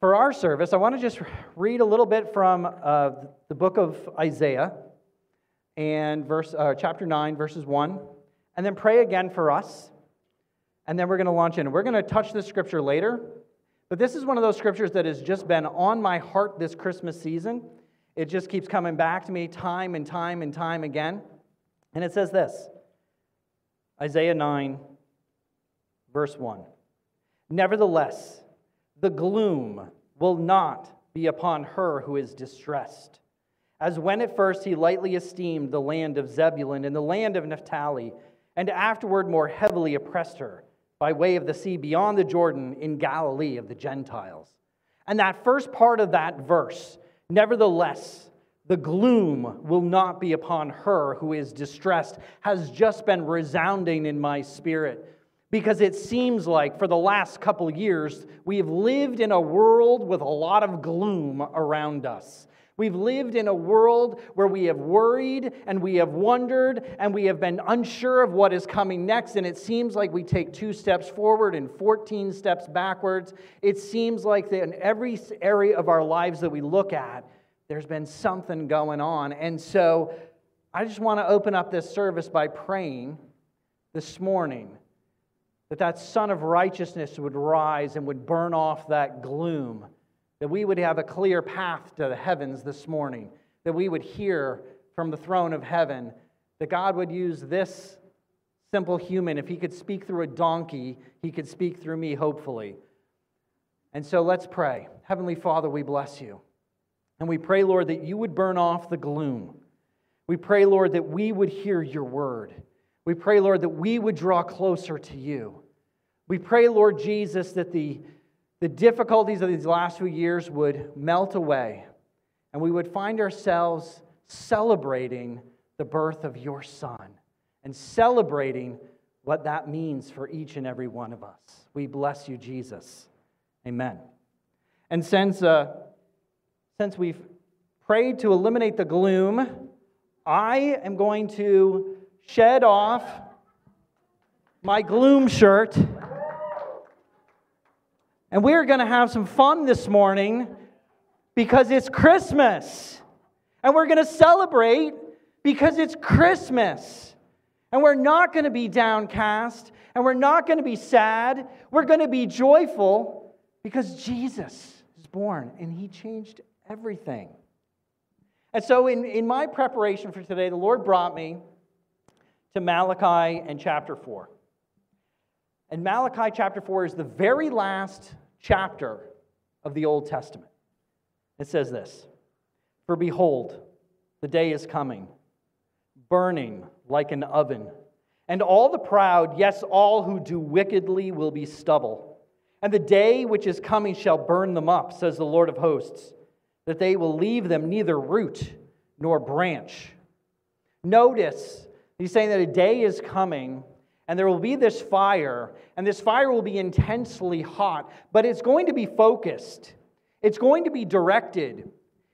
for our service, I want to just read a little bit from uh, the book of Isaiah and verse, uh, chapter 9, verses 1, and then pray again for us. And then we're going to launch in. We're going to touch this scripture later, but this is one of those scriptures that has just been on my heart this Christmas season. It just keeps coming back to me time and time and time again. And it says this Isaiah 9, verse 1. Nevertheless, the gloom will not be upon her who is distressed. As when at first he lightly esteemed the land of Zebulun and the land of Naphtali, and afterward more heavily oppressed her by way of the sea beyond the Jordan in Galilee of the Gentiles. And that first part of that verse, nevertheless, the gloom will not be upon her who is distressed, has just been resounding in my spirit because it seems like for the last couple years, we have lived in a world with a lot of gloom around us. We've lived in a world where we have worried and we have wondered and we have been unsure of what is coming next. And it seems like we take two steps forward and 14 steps backwards. It seems like that in every area of our lives that we look at, there's been something going on. And so I just want to open up this service by praying this morning that that sun of righteousness would rise and would burn off that gloom, that we would have a clear path to the heavens this morning, that we would hear from the throne of heaven, that God would use this simple human. If he could speak through a donkey, he could speak through me, hopefully. And so let's pray. Heavenly Father, we bless you. And we pray, Lord, that you would burn off the gloom. We pray, Lord, that we would hear your word. We pray, Lord, that we would draw closer to you. We pray, Lord Jesus, that the, the difficulties of these last few years would melt away and we would find ourselves celebrating the birth of your Son and celebrating what that means for each and every one of us. We bless you, Jesus. Amen. And since, uh, since we've prayed to eliminate the gloom, I am going to shed off my gloom shirt. And we're going to have some fun this morning because it's Christmas. And we're going to celebrate because it's Christmas. And we're not going to be downcast and we're not going to be sad. We're going to be joyful because Jesus is born and he changed everything. And so, in, in my preparation for today, the Lord brought me to Malachi and chapter 4. And Malachi chapter 4 is the very last chapter of the Old Testament. It says this For behold, the day is coming, burning like an oven, and all the proud, yes, all who do wickedly, will be stubble. And the day which is coming shall burn them up, says the Lord of hosts, that they will leave them neither root nor branch. Notice He's saying that a day is coming and there will be this fire, and this fire will be intensely hot, but it's going to be focused. It's going to be directed.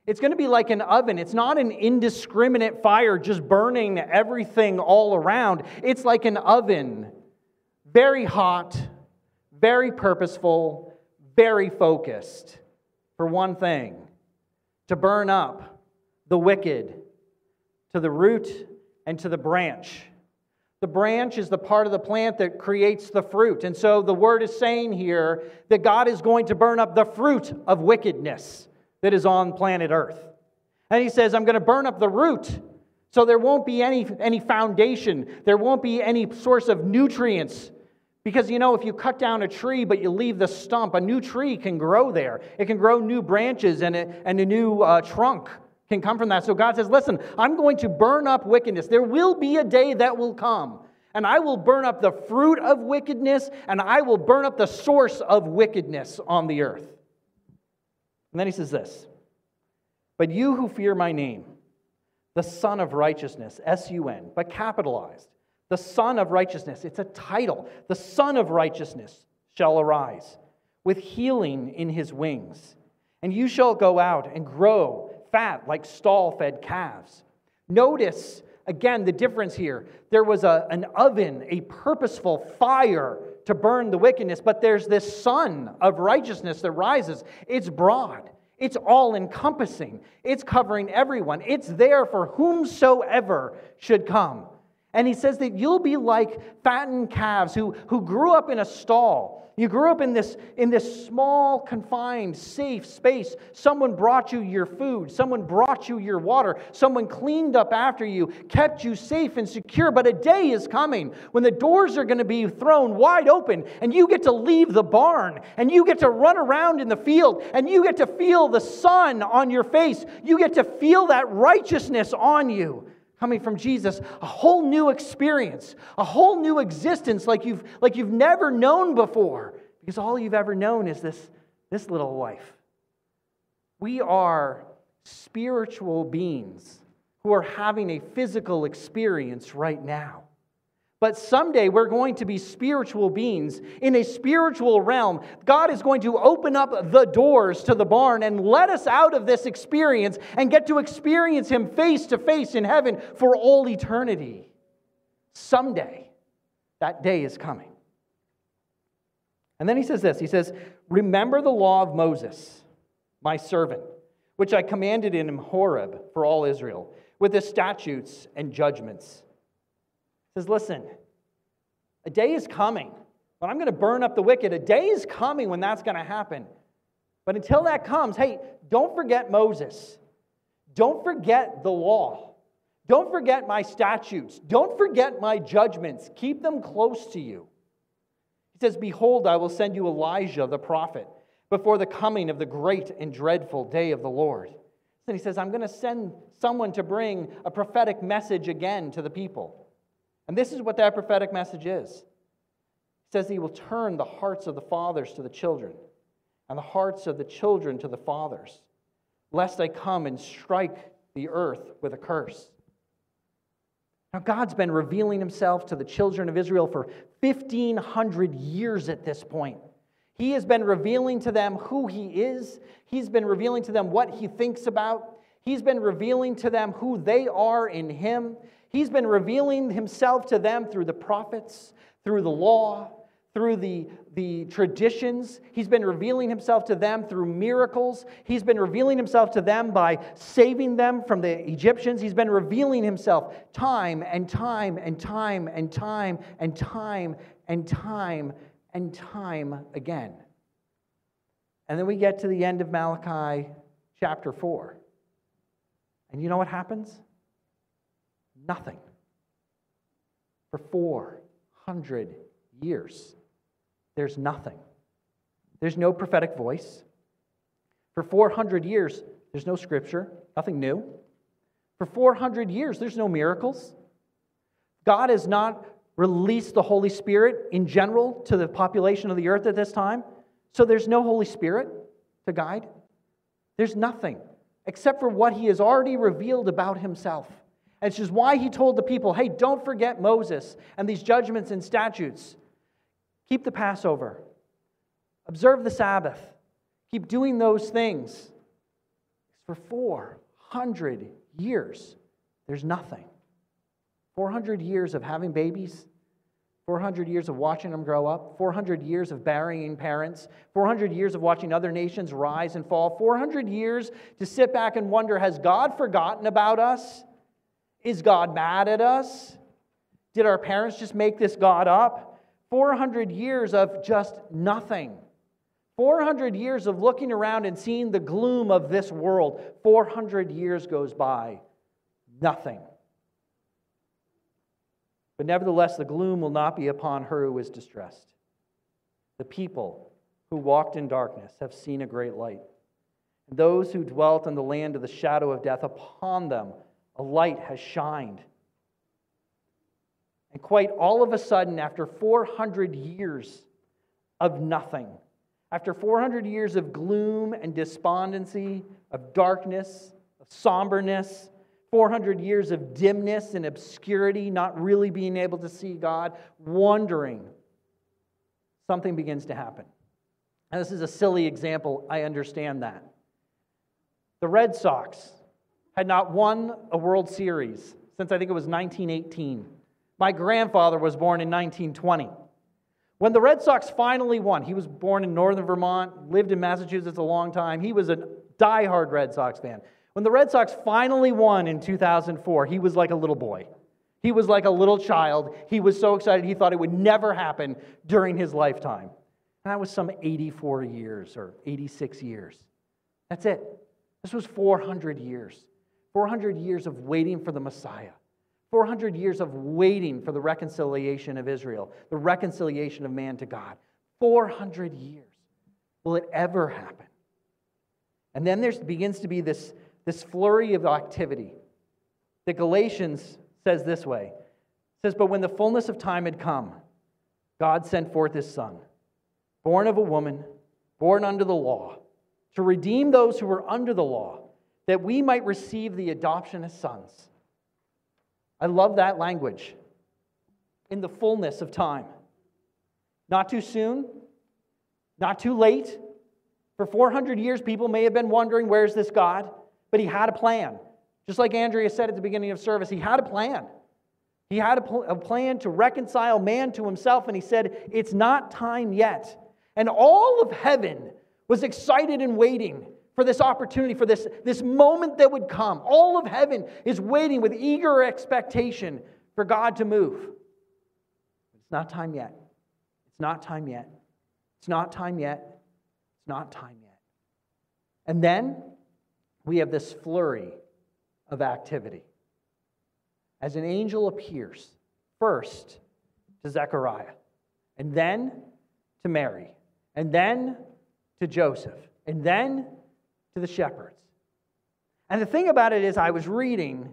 It's going to be like an oven. It's not an indiscriminate fire just burning everything all around. It's like an oven, very hot, very purposeful, very focused for one thing to burn up the wicked to the root and to the branch. The branch is the part of the plant that creates the fruit. And so the word is saying here that God is going to burn up the fruit of wickedness that is on planet Earth. And he says, I'm going to burn up the root. So there won't be any, any foundation, there won't be any source of nutrients. Because you know, if you cut down a tree but you leave the stump, a new tree can grow there. It can grow new branches and a, and a new uh, trunk can come from that. So God says, Listen, I'm going to burn up wickedness. There will be a day that will come, and I will burn up the fruit of wickedness, and I will burn up the source of wickedness on the earth. And then he says this But you who fear my name, the Sun of Righteousness, S U N, but capitalized, the Sun of Righteousness, it's a title. The Sun of Righteousness shall arise with healing in his wings. And you shall go out and grow fat like stall fed calves. Notice again the difference here. There was a, an oven, a purposeful fire to burn the wickedness, but there's this sun of righteousness that rises. It's broad, it's all encompassing, it's covering everyone, it's there for whomsoever should come. And he says that you'll be like fattened calves who, who grew up in a stall you grew up in this, in this small, confined, safe space. Someone brought you your food. Someone brought you your water. Someone cleaned up after you, kept you safe and secure. But a day is coming when the doors are going to be thrown wide open and you get to leave the barn and you get to run around in the field and you get to feel the sun on your face. You get to feel that righteousness on you coming from Jesus, a whole new experience, a whole new existence like you've, like you've never known before, because all you've ever known is this, this little life. We are spiritual beings who are having a physical experience right now. But someday we're going to be spiritual beings in a spiritual realm. God is going to open up the doors to the barn and let us out of this experience and get to experience Him face to face in heaven for all eternity. Someday, that day is coming. And then he says this He says, Remember the law of Moses, my servant, which I commanded in Horeb for all Israel, with the statutes and judgments says, Listen, a day is coming when I'm going to burn up the wicked. A day is coming when that's going to happen. But until that comes, hey, don't forget Moses. Don't forget the law. Don't forget my statutes. Don't forget my judgments. Keep them close to you. He says, Behold, I will send you Elijah the prophet before the coming of the great and dreadful day of the Lord. Then he says, I'm going to send someone to bring a prophetic message again to the people. And this is what that prophetic message is. It says he will turn the hearts of the fathers to the children, and the hearts of the children to the fathers, lest I come and strike the earth with a curse. Now, God's been revealing himself to the children of Israel for 1,500 years at this point. He has been revealing to them who he is, he's been revealing to them what he thinks about, he's been revealing to them who they are in him. He's been revealing himself to them through the prophets, through the law, through the, the traditions. He's been revealing himself to them through miracles. He's been revealing himself to them by saving them from the Egyptians. He's been revealing himself time and time and time and time and time and time and time again. And then we get to the end of Malachi chapter 4. And you know what happens? Nothing. For 400 years, there's nothing. There's no prophetic voice. For 400 years, there's no scripture, nothing new. For 400 years, there's no miracles. God has not released the Holy Spirit in general to the population of the earth at this time. So there's no Holy Spirit to guide. There's nothing except for what He has already revealed about Himself. And which is why he told the people, hey, don't forget Moses and these judgments and statutes. Keep the Passover, observe the Sabbath, keep doing those things. For 400 years, there's nothing. 400 years of having babies, 400 years of watching them grow up, 400 years of burying parents, 400 years of watching other nations rise and fall, 400 years to sit back and wonder has God forgotten about us? Is God mad at us? Did our parents just make this God up? 400 years of just nothing. 400 years of looking around and seeing the gloom of this world. 400 years goes by. Nothing. But nevertheless, the gloom will not be upon her who is distressed. The people who walked in darkness have seen a great light. And those who dwelt in the land of the shadow of death, upon them a light has shined. And quite all of a sudden, after 400 years of nothing, after 400 years of gloom and despondency, of darkness, of somberness, 400 years of dimness and obscurity, not really being able to see God, wondering, something begins to happen. And this is a silly example, I understand that. The Red Sox had not won a World Series since I think it was 1918. My grandfather was born in 1920. When the Red Sox finally won, he was born in northern Vermont, lived in Massachusetts a long time. He was a diehard Red Sox fan. When the Red Sox finally won in 2004, he was like a little boy. He was like a little child. He was so excited, he thought it would never happen during his lifetime. And that was some 84 years or 86 years. That's it. This was 400 years. 400 years of waiting for the Messiah. 400 years of waiting for the reconciliation of Israel, the reconciliation of man to God. 400 years. Will it ever happen? And then there begins to be this, this flurry of activity. The Galatians says this way it says, But when the fullness of time had come, God sent forth his Son, born of a woman, born under the law, to redeem those who were under the law, that we might receive the adoption as sons. I love that language. In the fullness of time. Not too soon, not too late. For 400 years, people may have been wondering, where's this God? But he had a plan. Just like Andrea said at the beginning of service, he had a plan. He had a, pl- a, plan to reconcile man to himself, and he said, It's not time yet. And all of heaven was excited and waiting for this opportunity, for this, this moment that would come. All of heaven is waiting with eager expectation for God to move. It's not time yet. It's not time yet. It's not time yet. It's not time yet. And then we have this flurry of activity. As an angel appears, first to Zechariah, and then to Mary, and then to Joseph, and then to the shepherds. And the thing about it is, I was reading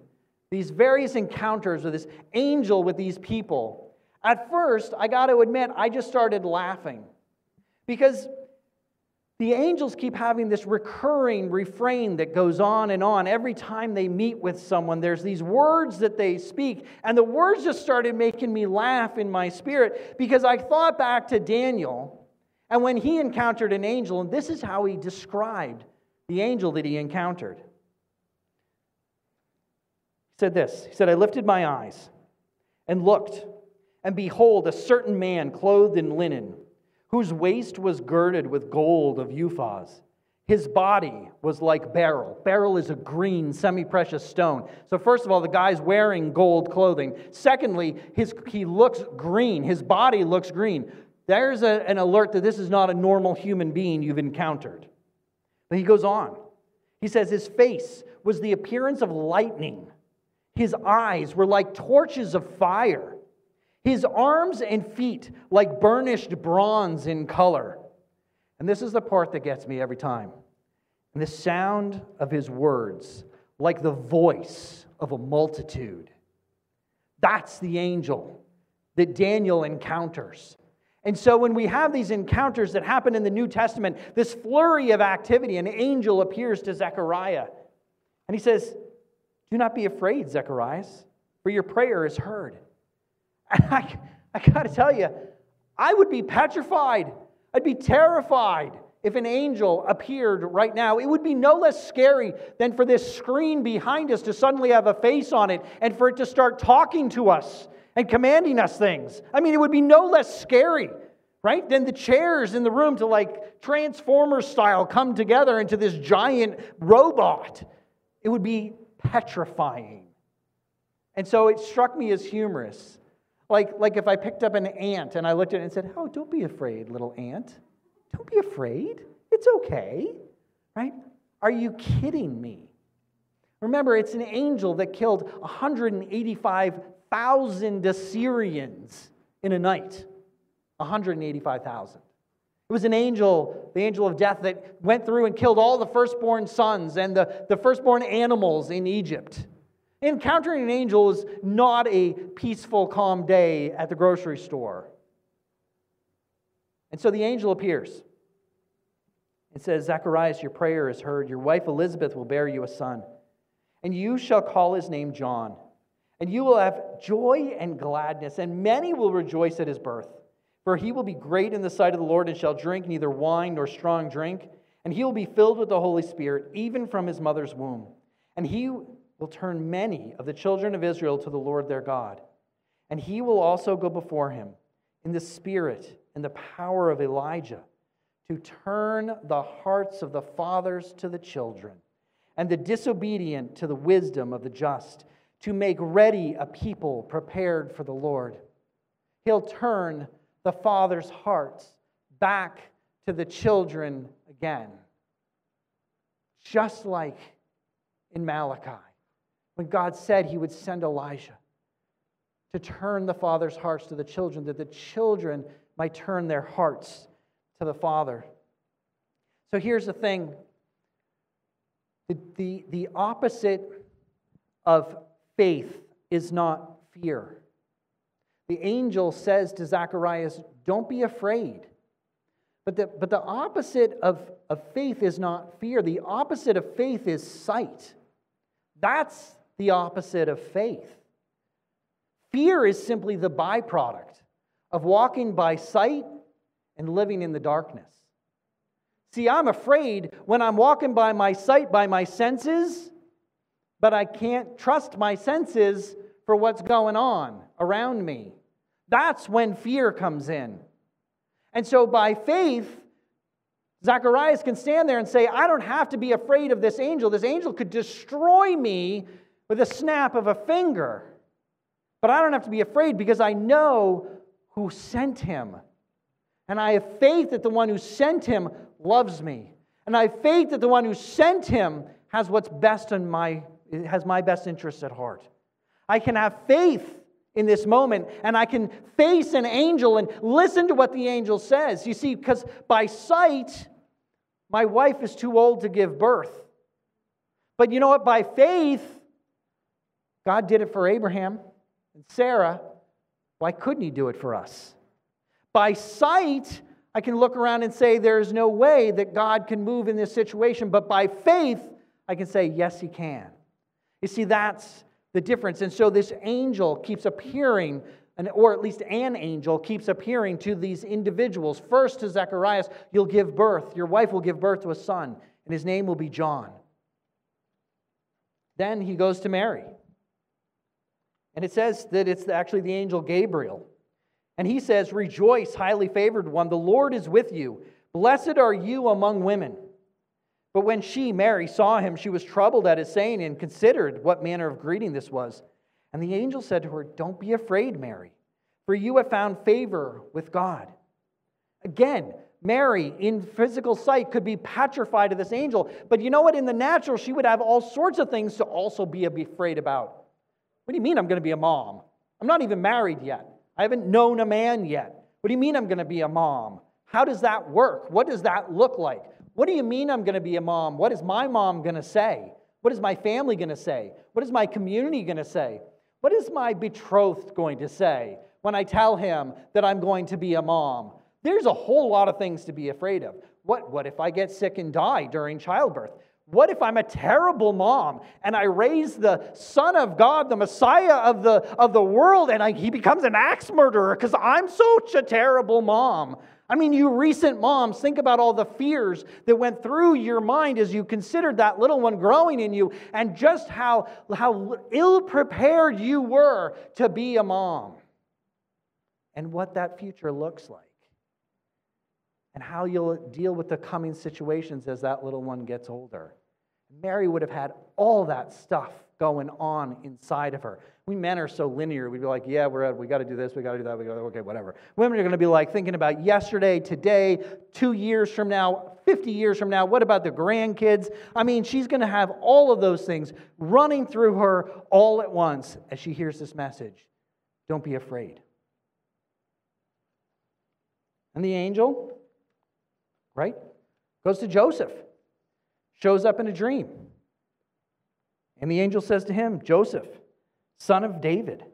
these various encounters with this angel with these people. At first, I got to admit, I just started laughing because the angels keep having this recurring refrain that goes on and on. Every time they meet with someone, there's these words that they speak. And the words just started making me laugh in my spirit because I thought back to Daniel and when he encountered an angel, and this is how he described the angel that he encountered. He said this He said, I lifted my eyes and looked, and behold, a certain man clothed in linen whose waist was girded with gold of Uphaz. His body was like beryl. Beryl is a green, semi precious stone. So, first of all, the guy's wearing gold clothing. Secondly, his, he looks green. His body looks green. There's a, an alert that this is not a normal human being you've encountered. But he goes on. He says, His face was the appearance of lightning, his eyes were like torches of fire. His arms and feet like burnished bronze in color. And this is the part that gets me every time. And the sound of his words like the voice of a multitude. That's the angel that Daniel encounters. And so when we have these encounters that happen in the New Testament, this flurry of activity, an angel appears to Zechariah. And he says, Do not be afraid, Zechariah, for your prayer is heard. I, I got to tell you, I would be petrified. I'd be terrified if an angel appeared right now. It would be no less scary than for this screen behind us to suddenly have a face on it and for it to start talking to us and commanding us things. I mean, it would be no less scary, right, than the chairs in the room to like Transformer style come together into this giant robot. It would be petrifying. And so it struck me as humorous like, like if I picked up an ant and I looked at it and said, Oh, don't be afraid, little ant. Don't be afraid. It's okay. Right? Are you kidding me? Remember, it's an angel that killed 185,000 Assyrians in a night. 185,000. It was an angel, the angel of death, that went through and killed all the firstborn sons and the, the firstborn animals in Egypt. Encountering an angel is not a peaceful, calm day at the grocery store. And so the angel appears. and says, Zacharias, your prayer is heard. Your wife Elizabeth will bear you a son, and you shall call his name John. And you will have joy and gladness, and many will rejoice at his birth. For he will be great in the sight of the Lord, and shall drink neither wine nor strong drink. And he will be filled with the Holy Spirit, even from his mother's womb. And he will turn many of the children of Israel to the Lord their God. And he will also go before him in the spirit and the power of Elijah to turn the hearts of the fathers to the children and the disobedient to the wisdom of the just, to make ready a people prepared for the Lord. He'll turn the fathers' hearts back to the children again. Just like in Malachi, when God said he would send Elijah to turn the father's hearts to the children, that the children might turn their hearts to the Father. So here's the thing the, the, the opposite of faith is not fear. The angel says to Zacharias, Don't be afraid. But the, but the opposite of, of faith is not fear. The opposite of faith is sight. That's the opposite of faith. Fear is simply the byproduct of walking by sight and living in the darkness. See, I'm afraid when I'm walking by my sight, by my senses, but I can't trust my senses for what's going on around me. That's when fear comes in. And so by faith, Zacharias can stand there and say, I don't have to be afraid of this angel. This angel could destroy me with a snap of a finger. But I don't have to be afraid because I know who sent him. And I have faith that the one who sent him loves me. And I have faith that the one who sent him has what's best in my has my best interests at heart. I can have faith in this moment and I can face an angel and listen to what the angel says. You see, because by sight, my wife is too old to give birth. But you know what? By faith, God did it for Abraham and Sarah. Why couldn't he do it for us? By sight, I can look around and say there's no way that God can move in this situation, but by faith, I can say, yes, he can. You see, that's the difference. And so this angel keeps appearing, or at least an angel keeps appearing to these individuals. First to Zacharias, you'll give birth, your wife will give birth to a son, and his name will be John. Then he goes to Mary. And it says that it's actually the angel Gabriel and he says, Rejoice, highly favored one, the Lord is with you. Blessed are you among women. But when she, Mary, saw him, she was troubled at his saying and considered what manner of greeting this was. And the angel said to her, Don't be afraid, Mary, for you have found favor with God. Again, Mary, in physical sight, could be petrified of this angel. But you know what? In the natural, she would have all sorts of things to also be afraid about. What do you mean I'm going to be a mom? I'm not even married yet. I haven't known a man yet. What do you mean I'm going to be a mom? How does that work? What does that look like? What do you mean I'm going to be a mom? What is my mom going to say? What is my family going to say? What is my community going to say? What is my betrothed going to say when I tell him that I'm going to be a mom? There's a whole lot of things to be afraid of. What, what if I get sick and die during childbirth? What if I'm a terrible mom and I raise the Son of God, the Messiah of the, of the world, and I, he becomes an axe murderer because I'm such a terrible mom? I mean, you recent moms, think about all the fears that went through your mind as you considered that little one growing in you and just how, how ill prepared you were to be a mom and what that future looks like and how you'll deal with the coming situations as that little one gets older. Mary would have had all that stuff going on inside of her. We men are so linear. We'd be like, yeah, we're at, we got to do this, we got to do that, we got to okay, whatever. Women are going to be like thinking about yesterday, today, two years from now, 50 years from now. What about the grandkids? I mean, she's going to have all of those things running through her all at once as she hears this message. Don't be afraid. And the angel right? Goes to Joseph, shows up in a dream. And the angel says to him, Joseph, son of David,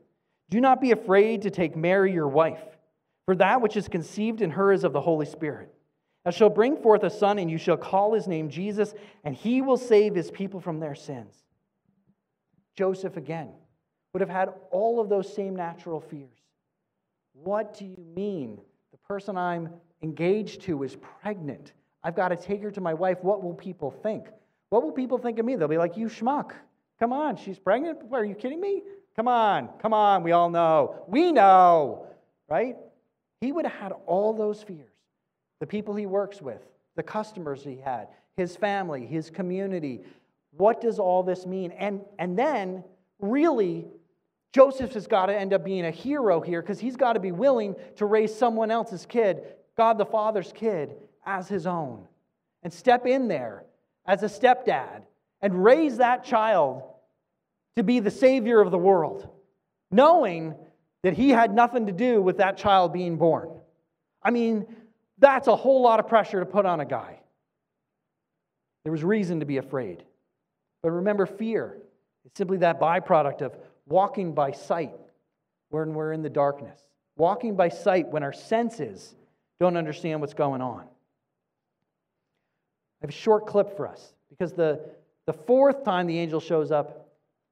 do not be afraid to take Mary your wife, for that which is conceived in her is of the Holy Spirit. And shall bring forth a son, and you shall call his name Jesus, and he will save his people from their sins. Joseph again would have had all of those same natural fears. What do you mean? The person I'm engaged to is pregnant. I've got to take her to my wife. What will people think? What will people think of me? They'll be like, You schmuck. Come on, she's pregnant? Are you kidding me? Come on, come on, we all know. We know, right? he would have had all those fears. The people he works with, the customers he had, his family, his community. What does all this mean? And, and then, really, Joseph has got to end up being a hero here because he's got to be willing to raise someone else's kid, God the Father's kid, as his own. And step in there as a stepdad and raise that child to be the savior of the world, knowing that he had nothing to do with that child being born. I mean, that's a whole lot of pressure to put on a guy. There was reason to be afraid. But remember, fear is simply that byproduct of walking by sight when we're in the darkness, walking by sight when our senses don't understand what's going on. I have a short clip for us because the, the fourth time the angel shows up,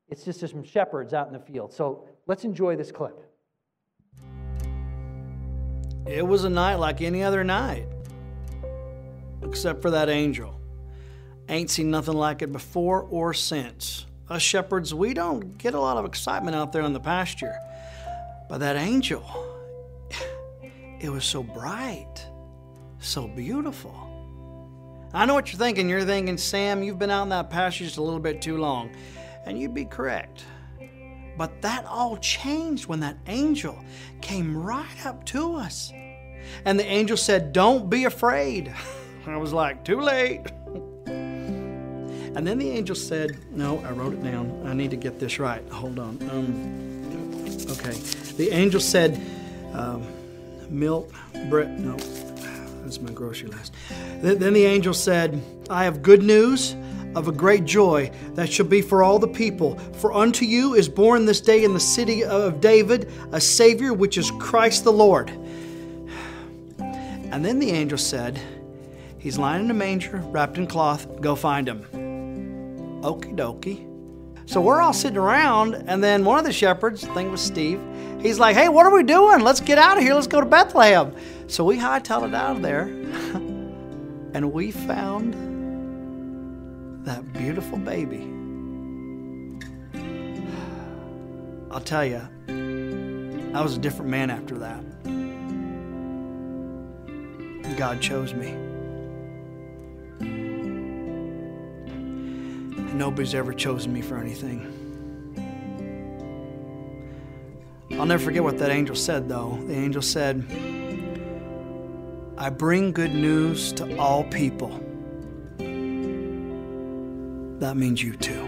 it's just some shepherds out in the field. So let's enjoy this clip. It was a night like any other night, except for that angel. Ain't seen nothing like it before or since. Us shepherds, we don't get a lot of excitement out there in the pasture. But that angel, it was so bright, so beautiful. I know what you're thinking. You're thinking, Sam, you've been out in that pasture just a little bit too long. And you'd be correct. But that all changed when that angel came right up to us. And the angel said, Don't be afraid. I was like, Too late. And then the angel said, No, I wrote it down. I need to get this right. Hold on. Um, okay. The angel said, um, Milk, bread. No, that's my grocery list. Then the angel said, I have good news of a great joy that shall be for all the people. For unto you is born this day in the city of David a Savior, which is Christ the Lord. And then the angel said, He's lying in a manger, wrapped in cloth. Go find him. Okie dokie. So we're all sitting around, and then one of the shepherds, I think it was Steve, he's like, Hey, what are we doing? Let's get out of here. Let's go to Bethlehem. So we hightailed it out of there, and we found that beautiful baby. I'll tell you, I was a different man after that. God chose me. Nobody's ever chosen me for anything. I'll never forget what that angel said, though. The angel said, I bring good news to all people that means you too.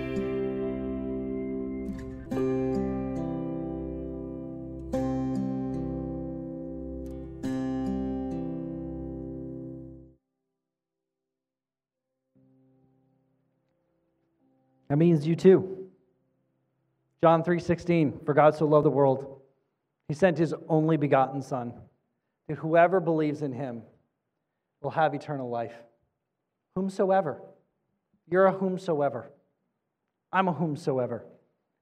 That means you too. John 3:16 For God so loved the world he sent his only begotten son that whoever believes in him will have eternal life. Whomsoever you're a whomsoever. I'm a whomsoever.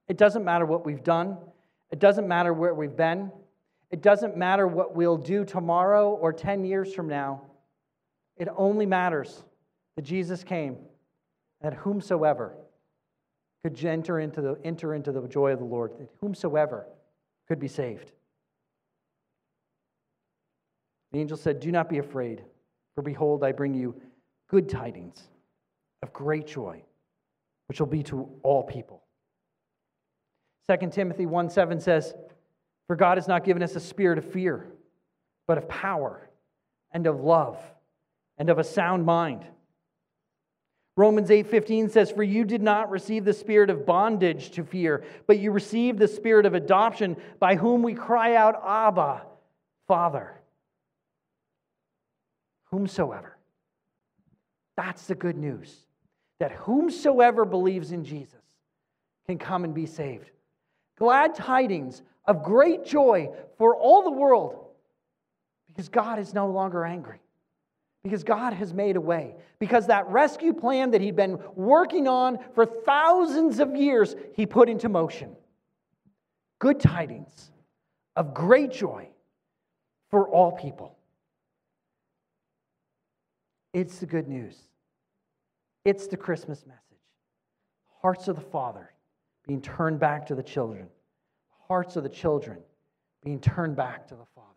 It doesn't matter what we've done, it doesn't matter where we've been, it doesn't matter what we'll do tomorrow or 10 years from now. It only matters that Jesus came, that whomsoever could enter into the, enter into the joy of the Lord, that whomsoever could be saved. The angel said, Do not be afraid, for behold, I bring you good tidings of great joy, which will be to all people. 2 Timothy 1 7 says, For God has not given us a spirit of fear, but of power and of love and of a sound mind. Romans 8:15 says for you did not receive the spirit of bondage to fear but you received the spirit of adoption by whom we cry out abba father whomsoever that's the good news that whomsoever believes in Jesus can come and be saved. Glad tidings of great joy for all the world because God is no longer angry. Because God has made a way. Because that rescue plan that He'd been working on for thousands of years, He put into motion. Good tidings of great joy for all people. It's the good news. It's the Christmas message. Hearts of the Father being turned back to the children, hearts of the children being turned back to the Father.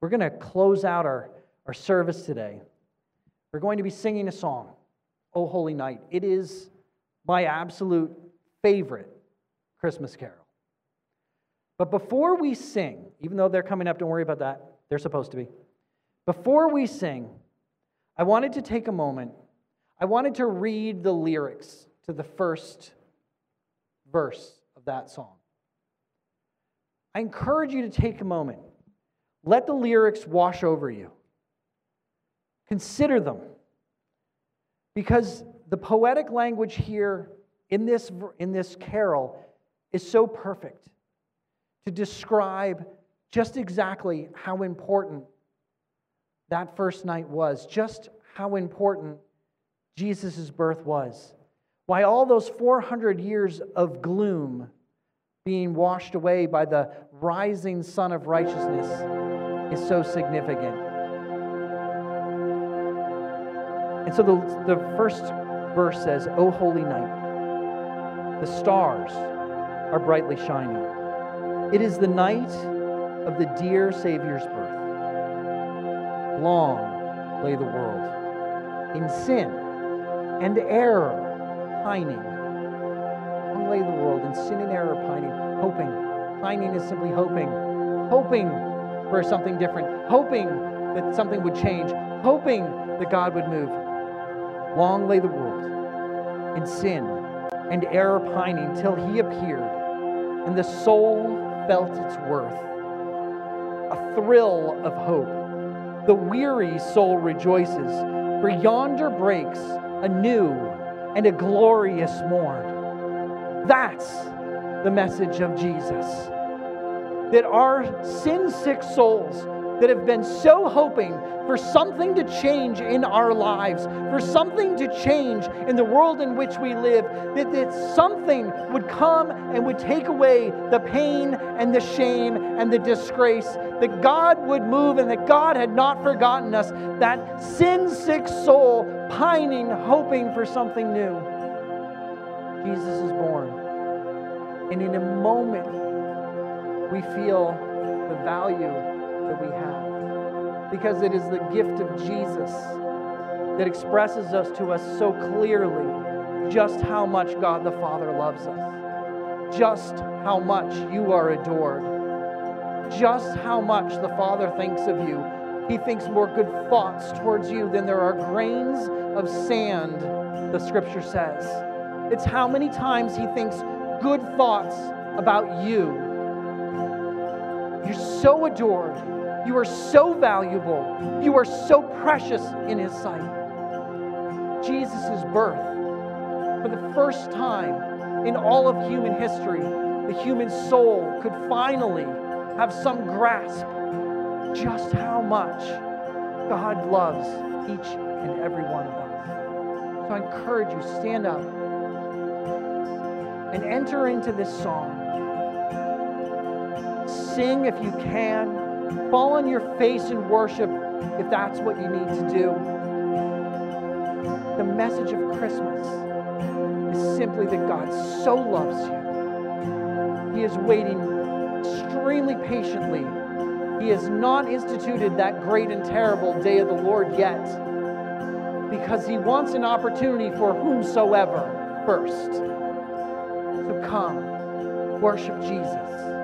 We're going to close out our, our service today. We're going to be singing a song, O Holy Night. It is my absolute favorite Christmas carol. But before we sing, even though they're coming up, don't worry about that. They're supposed to be. Before we sing, I wanted to take a moment. I wanted to read the lyrics to the first verse of that song. I encourage you to take a moment. Let the lyrics wash over you. Consider them. Because the poetic language here in this, in this carol is so perfect to describe just exactly how important that first night was, just how important Jesus' birth was. Why all those 400 years of gloom being washed away by the rising sun of righteousness is so significant. And so the, the first verse says, O holy night, the stars are brightly shining. It is the night of the dear Savior's birth. Long lay the world in sin and error pining. Long lay the world in sin and error pining, hoping. Pining is simply hoping, hoping for something different, hoping that something would change, hoping that God would move. Long lay the world in sin and error pining till he appeared, and the soul felt its worth. A thrill of hope. The weary soul rejoices, for yonder breaks a new and a glorious morn. That's the message of Jesus. That our sin sick souls that have been so hoping for something to change in our lives, for something to change in the world in which we live, that, that something would come and would take away the pain and the shame and the disgrace, that God would move and that God had not forgotten us, that sin sick soul pining, hoping for something new. Jesus is born. And in a moment, we feel the value that we have. Because it is the gift of Jesus that expresses us to us so clearly just how much God the Father loves us, just how much you are adored, just how much the Father thinks of you. He thinks more good thoughts towards you than there are grains of sand, the scripture says. It's how many times He thinks good thoughts about you. You're so adored. You are so valuable. You are so precious in His sight. Jesus' birth, for the first time in all of human history, the human soul could finally have some grasp just how much God loves each and every one of us. So I encourage you, stand up and enter into this song. Sing if you can. Fall on your face and worship if that's what you need to do. The message of Christmas is simply that God so loves you. He is waiting extremely patiently. He has not instituted that great and terrible day of the Lord yet because he wants an opportunity for whomsoever first. So come, worship Jesus.